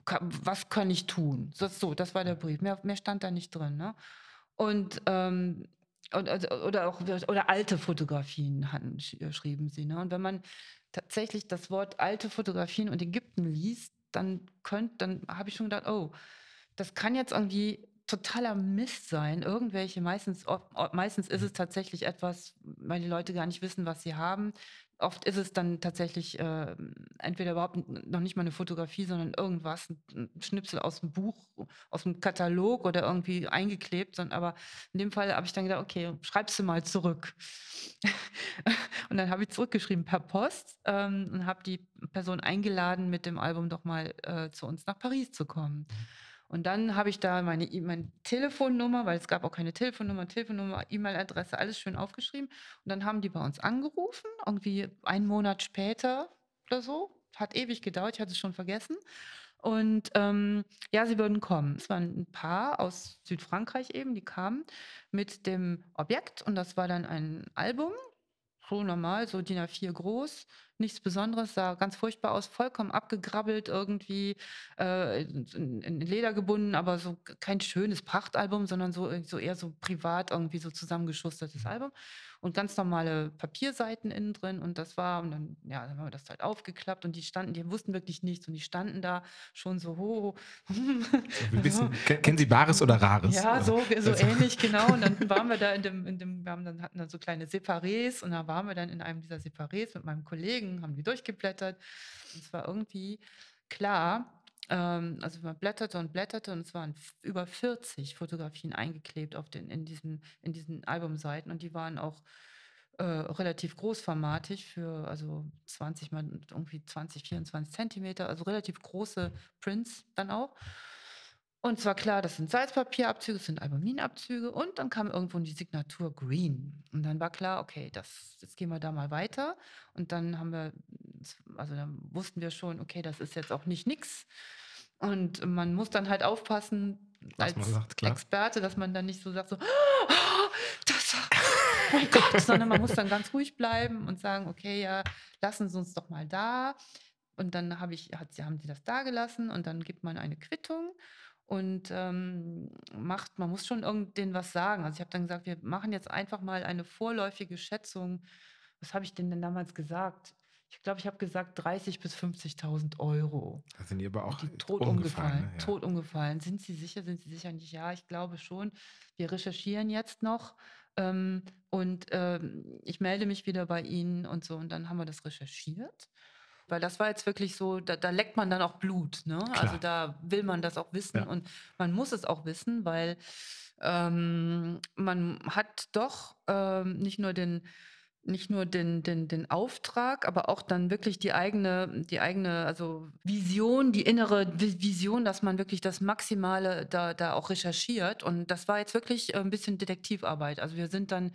Was kann ich tun? So, das war der Brief. Mehr, mehr stand da nicht drin. Ne? Und ähm, oder, oder auch oder alte Fotografien hatten, schrieben sie. Ne? Und wenn man tatsächlich das Wort alte Fotografien und Ägypten liest, dann dann habe ich schon gedacht, oh, das kann jetzt irgendwie totaler Mist sein. Irgendwelche, meistens, meistens ist es tatsächlich etwas, weil die Leute gar nicht wissen, was sie haben. Oft ist es dann tatsächlich äh, entweder überhaupt noch nicht mal eine Fotografie, sondern irgendwas, ein Schnipsel aus dem Buch, aus dem Katalog oder irgendwie eingeklebt. Sondern, aber in dem Fall habe ich dann gedacht, okay, schreibst du mal zurück. [laughs] und dann habe ich zurückgeschrieben per Post ähm, und habe die Person eingeladen, mit dem Album doch mal äh, zu uns nach Paris zu kommen. Mhm. Und dann habe ich da meine, e meine Telefonnummer, weil es gab auch keine Telefonnummer, Telefonnummer, E-Mail-Adresse, alles schön aufgeschrieben. Und dann haben die bei uns angerufen, irgendwie einen Monat später oder so. Hat ewig gedauert, ich hatte es schon vergessen. Und ähm, ja, sie würden kommen. Es waren ein Paar aus Südfrankreich eben, die kamen mit dem Objekt und das war dann ein Album, so normal, so DIN A4 groß, nichts Besonderes, sah ganz furchtbar aus, vollkommen abgegrabbelt irgendwie, äh, in, in, Leder gebunden, aber so kein schönes Prachtalbum, sondern so, so eher so privat irgendwie so zusammengeschustertes mhm. Album und ganz normale Papierseiten innen drin und das war, und dann, ja, dann haben wir das halt aufgeklappt und die standen, die wussten wirklich nichts und die standen da schon so, ho. So, [laughs] bisschen, kennen Sie Bares oder Rares? Ja, so, so also. ähnlich, genau. Und dann waren wir da in [laughs] dem, in dem, wir haben dann, hatten dann so kleine Separés und da waren wir dann in einem dieser Separés mit meinem Kollegen, haben die durchgeblättert und es war irgendwie klar, ähm, also man blätterte und blätterte und es waren über 40 Fotografien eingeklebt auf den, in, diesen, in diesen Albumseiten und die waren auch äh, relativ großformatig für also 20 mal irgendwie 20, 24 Zentimeter, also relativ große Prints dann auch. Und zwar klar, das sind Salzpapierabzüge, das sind Albuminabzüge und dann kam irgendwo die Signatur Green. Und dann war klar, okay, das, jetzt gehen wir da mal weiter. Und dann haben wir, also dann wussten wir schon, okay, das ist jetzt auch nicht nix. Und man muss dann halt aufpassen, Was als sagt, Experte, dass man dann nicht so sagt, so, oh, das, oh mein Gott, [laughs] sondern man muss dann ganz ruhig bleiben und sagen, okay, ja, lassen Sie uns doch mal da. Und dann habe ich, hat, haben sie das da gelassen und dann gibt man eine Quittung und ähm, macht, man muss schon irgenddenen was sagen. Also ich habe dann gesagt, wir machen jetzt einfach mal eine vorläufige Schätzung. Was habe ich denn denn damals gesagt? Ich glaube, ich habe gesagt 30.000 bis 50.000 Euro. Da sind die aber auch die tot umgefallen. umgefallen. Ne? Ja. Tot umgefallen. Sind Sie sicher? Sind Sie sicher nicht? Ja, ich glaube schon. Wir recherchieren jetzt noch. Ähm, und ähm, ich melde mich wieder bei Ihnen und so. Und dann haben wir das recherchiert. Weil das war jetzt wirklich so, da, da leckt man dann auch Blut. Ne? Also da will man das auch wissen Ja. und man muss es auch wissen, weil ähm, man hat doch ähm, nicht nur den nicht nur den, den, den Auftrag, aber auch dann wirklich die eigene, die eigene, also Vision, die innere Vi- Vision, dass man wirklich das Maximale da, da auch recherchiert. Und das war jetzt wirklich äh, ein bisschen Detektivarbeit. Also wir sind dann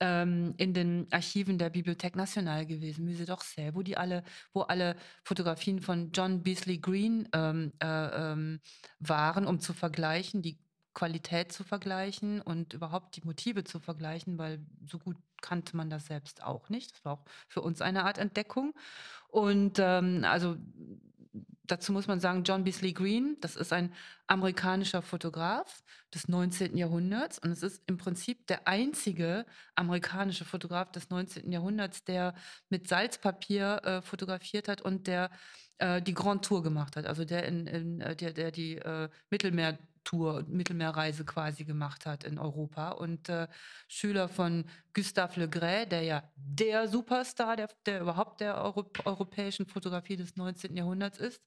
ähm, in den Archiven der Bibliothèque Nationale gewesen, Musée d'Orsay, wo die alle, wo alle Fotografien von John Beasley Green ähm, äh, ähm, waren, um zu vergleichen, die Qualität zu vergleichen und überhaupt die Motive zu vergleichen, weil so gut kannte man das selbst auch nicht. Das war auch für uns eine Art Entdeckung. Und ähm, also dazu muss man sagen, John Beasley Green, das ist ein amerikanischer Fotograf des 19. Jahrhunderts und es ist im Prinzip der einzige amerikanische Fotograf des 19. Jahrhunderts, der mit Salzpapier äh, fotografiert hat und der äh, die Grand Tour gemacht hat, also der, in, in, äh, der, der die äh, Mittelmeertour, Mittelmeerreise quasi gemacht hat in Europa und äh, Schüler von Gustave Le der ja der Superstar, der, der überhaupt der Euro europäischen Fotografie des 19. Jahrhunderts ist.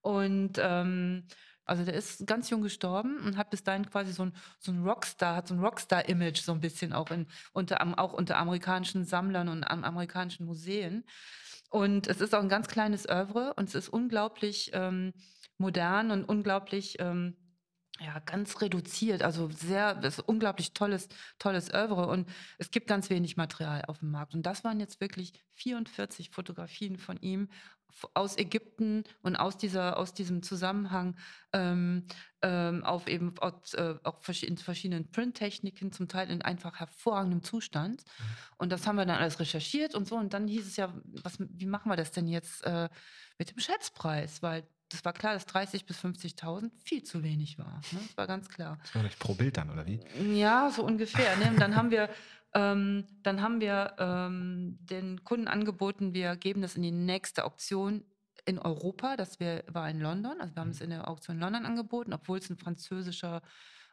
Und ähm, also der ist ganz jung gestorben und hat bis dahin quasi so ein, so ein Rockstar, hat so ein Rockstar-Image so ein bisschen auch, in, unter, auch unter amerikanischen Sammlern und am amerikanischen Museen. Und es ist auch ein ganz kleines Oeuvre und es ist unglaublich ähm, modern und unglaublich ähm, ja, ganz reduziert, also sehr, das ist unglaublich tolles, tolles Oeuvre und es gibt ganz wenig Material auf dem Markt. Und das waren jetzt wirklich 44 Fotografien von ihm aus Ägypten und aus, dieser, aus diesem Zusammenhang ähm, ähm, auf eben aus, äh, in verschiedenen Printtechniken, zum Teil in einfach hervorragendem Zustand. Und das haben wir dann alles recherchiert und so. Und dann hieß es ja, was, wie machen wir das denn jetzt äh, mit dem Schätzpreis? Weil das war klar, dass 30.000 bis 50.000 viel zu wenig war. Ne? Das war ganz klar. Das war nicht pro Bild dann, oder wie? Ja, so ungefähr. Ne? Und dann haben wir, ähm, dann haben wir ähm, den Kunden angeboten, wir geben das in die nächste Auktion in Europa. Das wär, war in London. Also wir haben es in der Auktion in London angeboten, obwohl es ein französischer,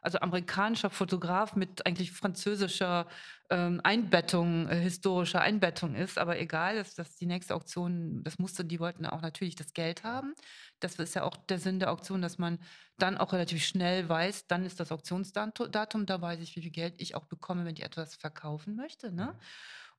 also amerikanischer Fotograf mit eigentlich französischer ähm, Einbettung, äh, historischer Einbettung ist. Aber egal, das, das die nächste Auktion, das musste, die wollten auch natürlich das Geld haben. Das ist ja auch der Sinn der Auktion, dass man dann auch relativ schnell weiß, dann ist das Auktionsdatum, da weiß ich, wie viel Geld ich auch bekomme, wenn ich etwas verkaufen möchte. Ne?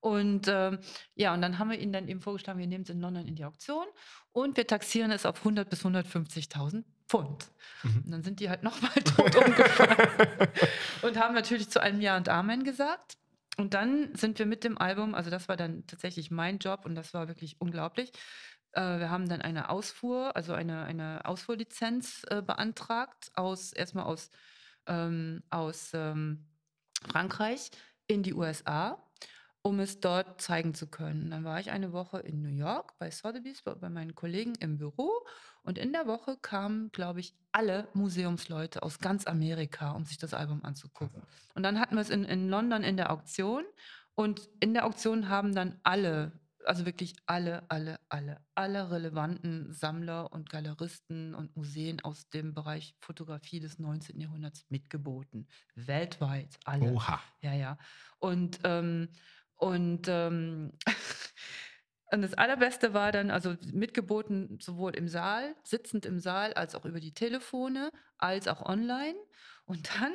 Und ähm, ja, und dann haben wir ihnen dann eben vorgeschlagen, wir nehmen es in London in die Auktion und wir taxieren es auf 100 bis 150.000 Pfund. Und dann sind die halt nochmal [laughs] tot umgefallen [laughs] und haben natürlich zu einem Ja und Amen gesagt. Und dann sind wir mit dem Album, also das war dann tatsächlich mein Job und das war wirklich unglaublich. Äh, wir haben dann eine Ausfuhr, also eine, eine Ausfuhrlizenz äh, beantragt, aus, erstmal aus, ähm, aus ähm, Frankreich in die USA, um es dort zeigen zu können. Dann war ich eine Woche in New York bei Sotheby's, bei, meinen Kollegen im Büro. Und in der Woche kamen, glaube ich, alle Museumsleute aus ganz Amerika, um sich das Album anzugucken. Und dann hatten wir es in, in London in der Auktion. Und in der Auktion haben dann alle, also wirklich alle, alle, alle, alle relevanten Sammler und Galeristen und Museen aus dem Bereich Fotografie des 19. Jahrhunderts mitgeboten. Weltweit, alle. Oha. Ja, ja. Und, ähm, und, ähm, [laughs] und das Allerbeste war dann, also mitgeboten sowohl im Saal, sitzend im Saal, als auch über die Telefone, als auch online. Und dann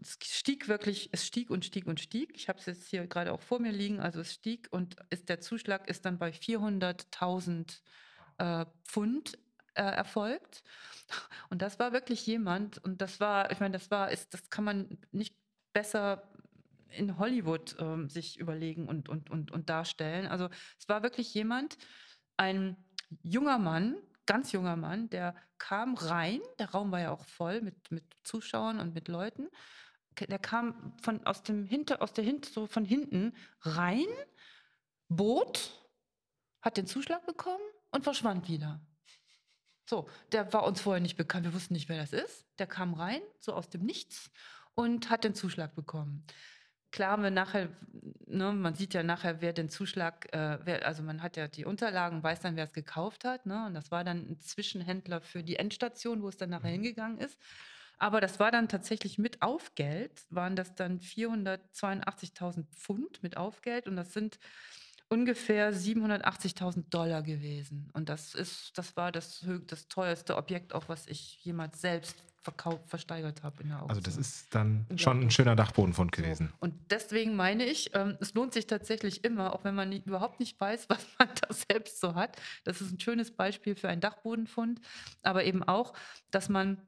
es stieg wirklich, es stieg und stieg und stieg. Ich habe es jetzt hier gerade auch vor mir liegen. Also es stieg und ist, der Zuschlag ist dann bei 400.000 äh, Pfund äh, erfolgt. Und das war wirklich jemand, und das war, ich meine, das war, ist, das kann man nicht besser in Hollywood ähm, sich überlegen und, und, und, und darstellen. Also es war wirklich jemand, ein junger Mann, ganz junger Mann, der kam rein, der Raum war ja auch voll mit, mit Zuschauern und mit Leuten. Der kam von aus dem Hinter, aus der Hinter, so von hinten rein, bot, hat den Zuschlag bekommen und verschwand wieder. So, der war uns vorher nicht bekannt. Wir wussten nicht, wer das ist. Der kam rein, so aus dem Nichts und hat den Zuschlag bekommen. Klar haben wir nachher, ne, man sieht ja nachher, wer den Zuschlag, äh, wer, also man hat ja die Unterlagen, weiß dann, wer es gekauft hat. Ne? Und das war dann ein Zwischenhändler für die Endstation, wo es dann nachher mhm. hingegangen ist. Aber das war dann tatsächlich mit Aufgeld, waren das dann 482.000 Pfund mit Aufgeld und das sind ungefähr 780.000 Dollar gewesen. Und das ist, das war das, das teuerste Objekt, auch was ich jemals selbst verkauft, versteigert habe in der Auktion. Also das ist dann schon ein schöner Dachbodenfund gewesen. So. Und deswegen meine ich, ähm, es lohnt sich tatsächlich immer, auch wenn man nie, überhaupt nicht weiß, [laughs] was man da selbst so hat. Das ist ein schönes Beispiel für einen Dachbodenfund, aber eben auch, dass man,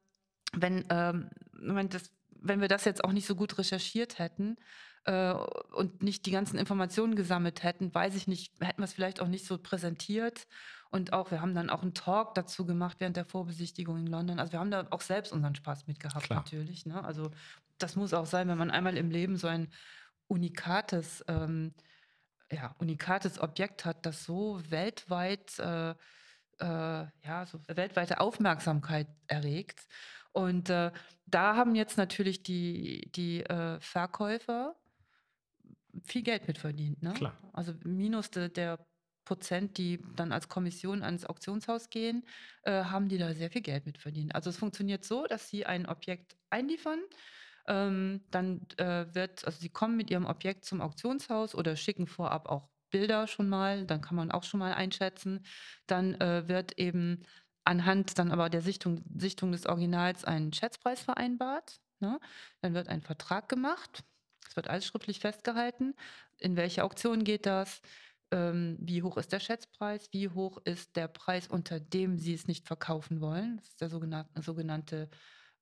wenn, ähm, wenn, das, wenn wir das jetzt auch nicht so gut recherchiert hätten, äh, und nicht die ganzen Informationen gesammelt hätten, weiß ich nicht, hätten wir es vielleicht auch nicht so präsentiert. Und auch, wir haben dann auch einen Talk dazu gemacht während der Vorbesichtigung in London. Also wir haben da auch selbst unseren Spaß mit gehabt, Klar. natürlich. Ne? Also das muss auch sein, wenn man einmal im Leben so ein unikates, ähm, ja, unikates Objekt hat, das so weltweit, äh, äh, ja, so weltweite Aufmerksamkeit erregt. Und äh, da haben jetzt natürlich die, die äh, Verkäufer viel Geld mitverdient. Ne? Klar. Also minus de, der Prozent, die dann als Kommission ans Auktionshaus gehen, äh, haben die da sehr viel Geld mitverdient. Also es funktioniert so, dass sie ein Objekt einliefern. Ähm, dann äh, wird, also sie kommen mit ihrem Objekt zum Auktionshaus oder schicken vorab auch Bilder schon mal, dann kann man auch schon mal einschätzen. Dann äh, wird eben anhand dann aber der Sichtung, Sichtung des Originals ein Schätzpreis vereinbart. Ne? Dann wird ein Vertrag gemacht es wird alles schriftlich festgehalten. In welche Auktion geht das? Ähm, wie hoch ist der Schätzpreis? Wie hoch ist der Preis, unter dem Sie es nicht verkaufen wollen? Das ist der sogenannte, sogenannte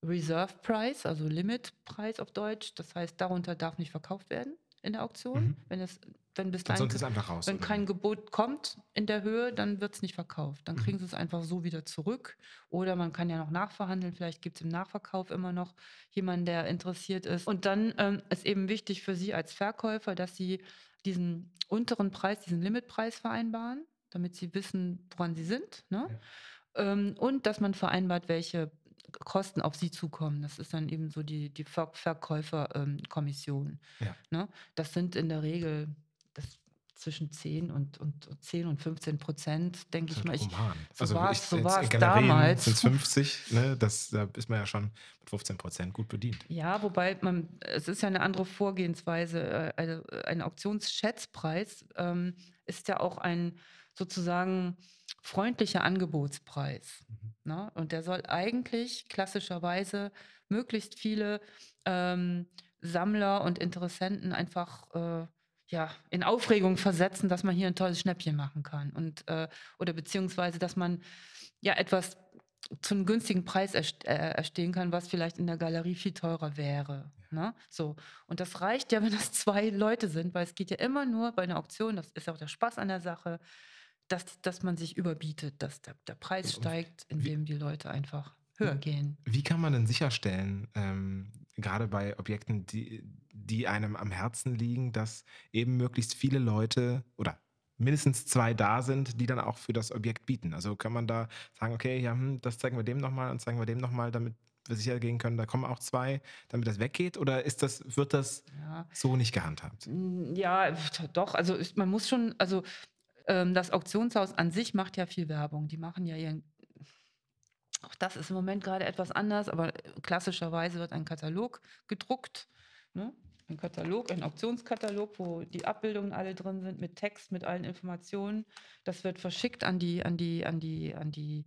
Reserve Price, also Limitpreis auf Deutsch. Das heißt, darunter darf nicht verkauft werden in der Auktion. Mhm. Wenn es wenn bis dahin, raus, wenn kein Gebot kommt in der Höhe, dann wird es nicht verkauft. Dann mhm. kriegen sie es einfach so wieder zurück. Oder man kann ja noch nachverhandeln. Vielleicht gibt es im Nachverkauf immer noch jemanden, der interessiert ist. Und dann ähm, ist eben wichtig für Sie als Verkäufer, dass Sie diesen unteren Preis, diesen Limitpreis vereinbaren, damit Sie wissen, woran Sie sind. Ne? Ja. Ähm, und dass man vereinbart, welche Kosten auf sie zukommen. Das ist dann eben so die, die Ver Verkäuferkommission. Ähm, ja. ne? Das sind in der Regel zwischen 10 und, und 10 und 15 Prozent, denke ich mal. Ich, so also war es so damals. Sind [laughs] es 50, ne? das, da ist man ja schon mit 15 Prozent gut bedient. Ja, wobei man, es ist ja eine andere Vorgehensweise. Äh, also ein Auktionsschätzpreis ähm, ist ja auch ein sozusagen freundlicher Angebotspreis. Mhm. Ne? Und der soll eigentlich klassischerweise möglichst viele ähm, Sammler und Interessenten einfach äh, ja, in Aufregung versetzen, dass man hier ein tolles Schnäppchen machen kann. Und, äh, oder beziehungsweise, dass man ja etwas zu einem günstigen Preis erst, äh, erstehen kann, was vielleicht in der Galerie viel teurer wäre. Ne? So. Und das reicht ja, [laughs] wenn das zwei Leute sind, weil es geht ja immer nur bei einer Auktion, das ist auch der Spaß an der Sache, dass, dass man sich überbietet, dass der, der Preis steigt, indem die Leute einfach höher gehen. Wie kann man denn sicherstellen, ähm, gerade bei Objekten, die, die einem am Herzen liegen, dass eben möglichst viele Leute oder mindestens zwei da sind, die dann auch für das Objekt bieten? Also kann man da sagen, okay, ja, hm, das zeigen wir dem nochmal und zeigen wir dem nochmal, damit wir sicher gehen können, da kommen auch zwei, damit das weggeht? Oder ist das, wird das ja. so nicht gehandhabt? Ja, doch. Also man muss schon, also ähm, das Auktionshaus an sich macht ja viel Werbung. Die machen ja ihren. Auch das ist im Moment gerade etwas anders, aber klassischerweise wird ein Katalog gedruckt. Ne? Ein Katalog, ein Auktionskatalog, wo die Abbildungen alle drin sind, mit Text, mit allen Informationen. Das wird verschickt an die, an die, an die, an die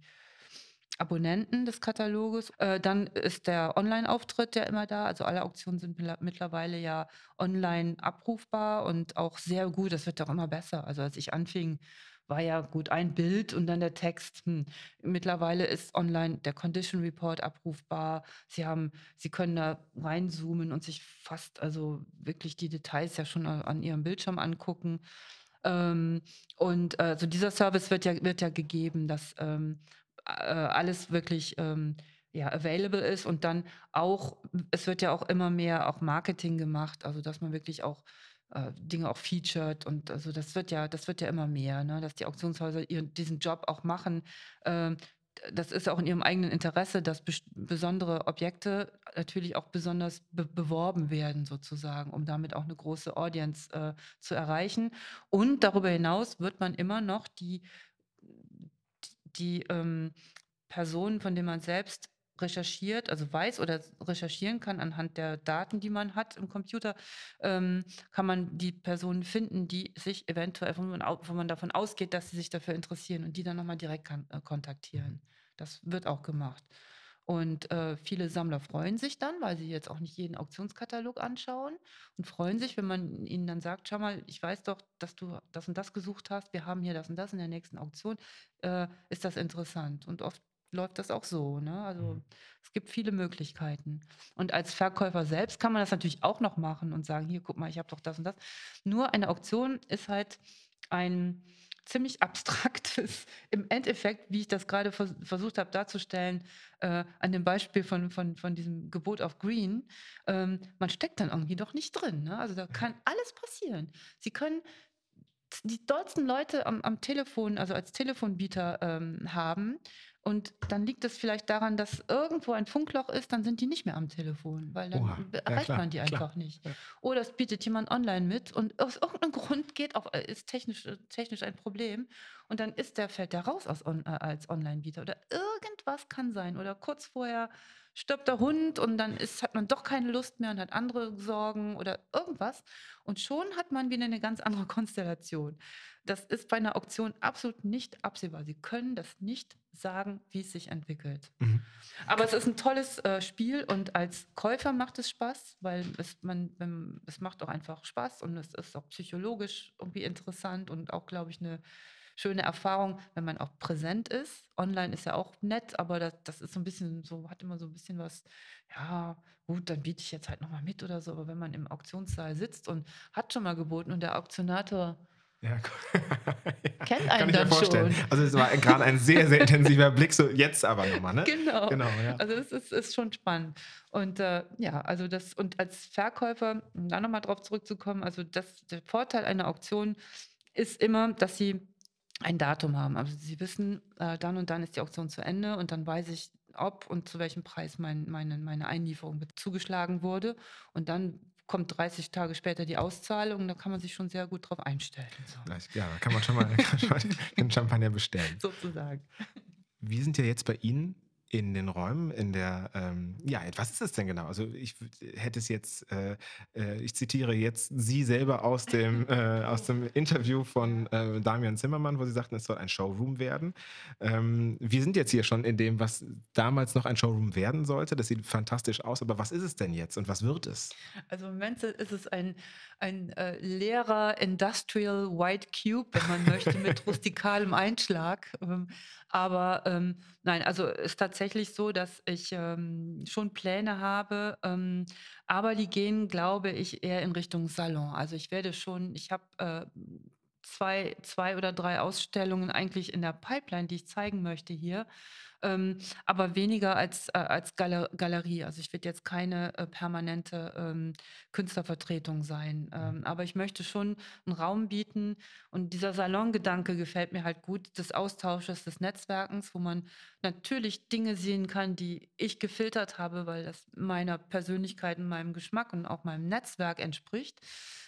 Abonnenten des Kataloges. Äh, dann ist der Online-Auftritt ja immer da. Also alle Auktionen sind mittlerweile ja online abrufbar und auch sehr gut. Das wird auch immer besser. Also als ich anfing, war ja gut ein Bild und dann der Text. Hm. Mittlerweile ist online der Condition Report abrufbar. Sie haben, Sie können da reinzoomen und sich fast, also wirklich die Details ja schon an Ihrem Bildschirm angucken. Ähm, und also dieser Service wird ja, wird ja gegeben, dass ähm, äh, alles wirklich ähm, ja, available ist und dann auch, es wird ja auch immer mehr auch Marketing gemacht, also dass man wirklich auch äh, Dinge auch featured und also das wird ja, das wird ja immer mehr, ne, dass die Auktionshäuser ihren, diesen Job auch machen, äh, das ist auch in ihrem eigenen Interesse, dass besondere Objekte natürlich auch besonders be beworben werden, sozusagen, um damit auch eine große Audience äh, zu erreichen. Und darüber hinaus wird man immer noch die, die ähm, Personen, von denen man selbst recherchiert, also weiß oder recherchieren kann anhand der Daten, die man hat im Computer, ähm, kann man die Personen finden, die sich eventuell, wo man, wo man davon ausgeht, dass sie sich dafür interessieren und die dann nochmal direkt kann, äh, kontaktieren. Das wird auch gemacht. Und äh, viele Sammler freuen sich dann, weil sie jetzt auch nicht jeden Auktionskatalog anschauen und freuen sich, wenn man ihnen dann sagt, schau mal, ich weiß doch, dass du das und das gesucht hast, wir haben hier das und das in der nächsten Auktion, äh, ist das interessant. Und oft läuft das auch so. Ne? Also mhm. es gibt viele Möglichkeiten. Und als Verkäufer selbst kann man das natürlich auch noch machen und sagen, hier, guck mal, ich habe doch das und das. Nur eine Auktion ist halt ein ziemlich [laughs] abstraktes, im Endeffekt, wie ich das gerade vers versucht habe darzustellen, äh, an dem Beispiel von, von, von diesem Gebot auf Green, ähm, man steckt dann irgendwie doch nicht drin. Ne? Also da kann alles passieren. Sie können die dollsten Leute am, am Telefon, also als Telefonbieter ähm, haben, und dann liegt es vielleicht daran, dass irgendwo ein Funkloch ist, dann sind die nicht mehr am Telefon, weil dann Oha. erreicht ja, man die einfach klar. nicht. Ja. Oder es bietet jemand online mit und aus irgendeinem Grund geht auch, äh, ist technisch, äh, technisch ein Problem und dann ist der, fällt der raus aus, äh, als Online-Bieter. Oder irgendwas kann sein. Oder kurz vorher stirbt der Hund und dann ist, hat man doch keine Lust mehr und hat andere Sorgen oder irgendwas. Und schon hat man wieder eine ganz andere [laughs] Konstellation. Das ist bei einer Auktion absolut nicht absehbar. Sie können das nicht sagen, wie es sich entwickelt. Mhm. Aber es ist ein tolles äh, Spiel und als Käufer macht es Spaß, weil es, man, es macht auch einfach Spaß und es ist auch psychologisch irgendwie interessant und auch, glaube ich, eine schöne Erfahrung, wenn man auch präsent ist. Online ist ja auch nett, aber das, das ist so ein bisschen so, hat immer so ein bisschen was, ja, gut, dann biete ich jetzt halt nochmal mit oder so. Aber wenn man im Auktionssaal sitzt und hat schon mal geboten und der Auktionator ja, [laughs] Kennt einen dann vorstellen. schon. Also es war gerade ein sehr, sehr intensiver Blick, so jetzt aber nochmal, ne? Genau. genau ja. Also es ist, ist schon spannend. Und äh, ja, also das, und als Verkäufer, um da nochmal drauf zurückzukommen, also das, der Vorteil einer Auktion ist immer, dass sie ein Datum haben. Also sie wissen, äh, dann und dann ist die Auktion zu Ende und dann weiß ich, ob und zu welchem Preis mein, meine, meine Einlieferung zugeschlagen wurde. Und dann kommt 30 Tage später die Auszahlung, da kann man sich schon sehr gut drauf einstellen. So. Ja, da kann man schon mal [laughs] den Champagner bestellen. Sozusagen. Wie sind ja jetzt bei Ihnen in den Räumen, in der, ähm, ja, was ist das denn genau? Also ich hätte es jetzt, äh, äh, ich zitiere jetzt Sie selber aus dem, [laughs] äh, aus dem Interview von äh, Damian Zimmermann, wo Sie sagten, es soll ein Showroom werden. Ähm, wir sind jetzt hier schon in dem, was damals noch ein Showroom werden sollte. Das sieht fantastisch aus, aber was ist es denn jetzt und was wird es? Also im Moment ist es ein, ein äh, leerer Industrial White Cube, wenn man möchte, mit [laughs] rustikalem Einschlag. Ähm, aber ähm, nein, also ist tatsächlich so, dass ich ähm, schon Pläne habe, ähm, aber die gehen, glaube ich, eher in Richtung Salon. Also ich werde schon, ich habe äh, zwei, zwei oder drei Ausstellungen eigentlich in der Pipeline, die ich zeigen möchte hier ähm, aber weniger als, äh, als Galer Galerie. Also ich werde jetzt keine äh, permanente ähm, Künstlervertretung sein. Mhm. Ähm, aber ich möchte schon einen Raum bieten und dieser Salongedanke gefällt mir halt gut, des Austausches, des Netzwerkens, wo man natürlich Dinge sehen kann, die ich gefiltert habe, weil das meiner Persönlichkeit und meinem Geschmack und auch meinem Netzwerk entspricht.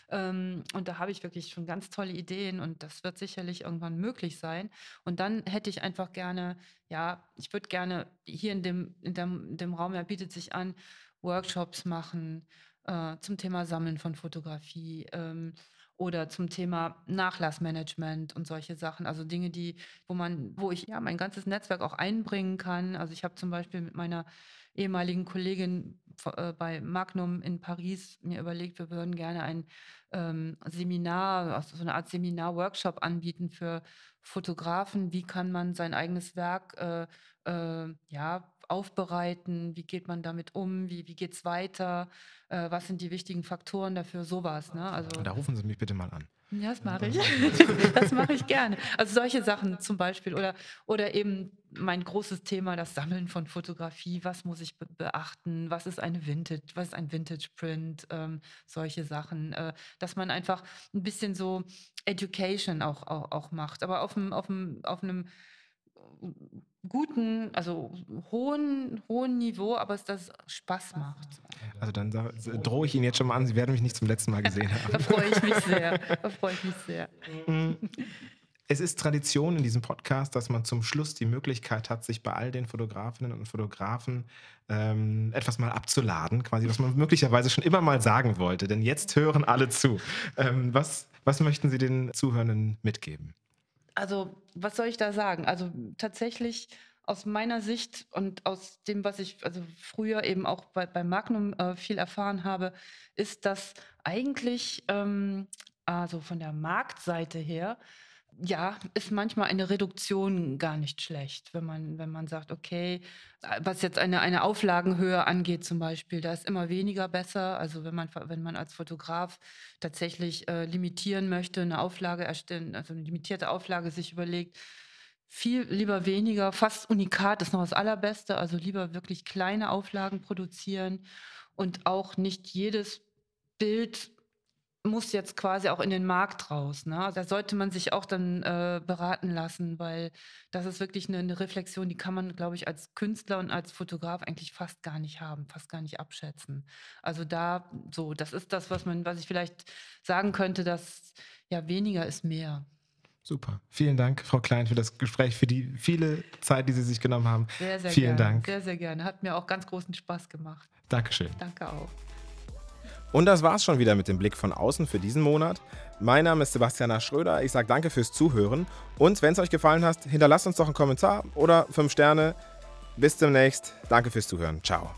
Ähm, und da habe ich wirklich schon ganz tolle Ideen und das wird sicherlich irgendwann möglich sein. Und dann hätte ich einfach gerne, ja, ich würde gerne hier in dem, in dem, in dem Raum, er bietet sich an, Workshops machen äh, zum Thema Sammeln von Fotografie. Ähm, oder zum Thema Nachlassmanagement und solche Sachen. Also Dinge, die, wo man, wo ich ja mein ganzes Netzwerk auch einbringen kann. Also ich habe zum Beispiel mit meiner ehemaligen Kollegin äh, bei Magnum in Paris mir überlegt, wir würden gerne ein ähm, Seminar, also so eine Art Seminar-Workshop anbieten für Fotografen. Wie kann man sein eigenes Werk äh, äh, ja, aufbereiten? Wie geht man damit um? Wie, wie geht es weiter? Äh, was sind die wichtigen Faktoren dafür? Sowas. Ne? Also, da rufen Sie mich bitte mal an. Ja, das mache ich. [laughs] das mache ich gerne. Also solche Sachen zum Beispiel. Oder, oder eben mein großes Thema, das Sammeln von Fotografie. Was muss ich be beachten? Was ist eine Vintage, was ist ein Vintage Print? Ähm, solche Sachen. Äh, dass man einfach ein bisschen so Education auch, auch, auch macht. Aber auf, dem, auf, dem, auf einem guten, also hohen, hohen Niveau, aber es das Spaß macht. Also dann drohe ich Ihnen jetzt schon mal an, Sie werden mich nicht zum letzten Mal gesehen [laughs] haben. da freue ich mich sehr. Da freue ich mich sehr. [laughs] Es ist Tradition in diesem Podcast, dass man zum Schluss die Möglichkeit hat, sich bei all den Fotografinnen und Fotografen ähm, etwas mal abzuladen, quasi, was man möglicherweise schon immer mal sagen wollte. Denn jetzt hören alle zu. Ähm, was, was möchten Sie den Zuhörenden mitgeben? Also, was soll ich da sagen? Also tatsächlich aus meiner Sicht und aus dem, was ich also früher eben auch bei, bei Magnum äh, viel erfahren habe, ist, dass eigentlich ähm, also von der Marktseite her ja, ist manchmal eine Reduktion gar nicht schlecht, wenn man, wenn man sagt, okay, äh, was jetzt eine, eine Auflagenhöhe angeht zum Beispiel, da ist immer weniger besser. Also wenn man, wenn man als Fotograf tatsächlich äh, limitieren möchte, eine Auflage erstellen, also eine limitierte Auflage sich überlegt, viel lieber weniger, fast unikat ist noch das Allerbeste, also lieber wirklich kleine Auflagen produzieren und auch nicht jedes Bild muss jetzt quasi auch in den Markt raus. Ne? Da sollte man sich auch dann äh, beraten lassen, weil das ist wirklich eine, eine Reflexion, die kann man, glaube ich, als Künstler und als Fotograf eigentlich fast gar nicht haben, fast gar nicht abschätzen. Also da so, das ist das, was man, was ich vielleicht sagen könnte, dass ja weniger ist mehr. Super. Vielen Dank, Frau Klein, für das Gespräch, für die viele Zeit, die Sie sich genommen haben. Sehr, sehr Vielen gerne. Dank. Sehr, sehr gerne. Hat mir auch ganz großen Spaß gemacht. Dankeschön. Danke auch. Und das war's schon wieder mit dem Blick von außen für diesen Monat. Mein Name ist Sebastiana Schröder. Ich sage danke fürs Zuhören. Und wenn es euch gefallen hat, hinterlasst uns doch einen Kommentar oder fünf Sterne. Bis demnächst. Danke fürs Zuhören. Ciao.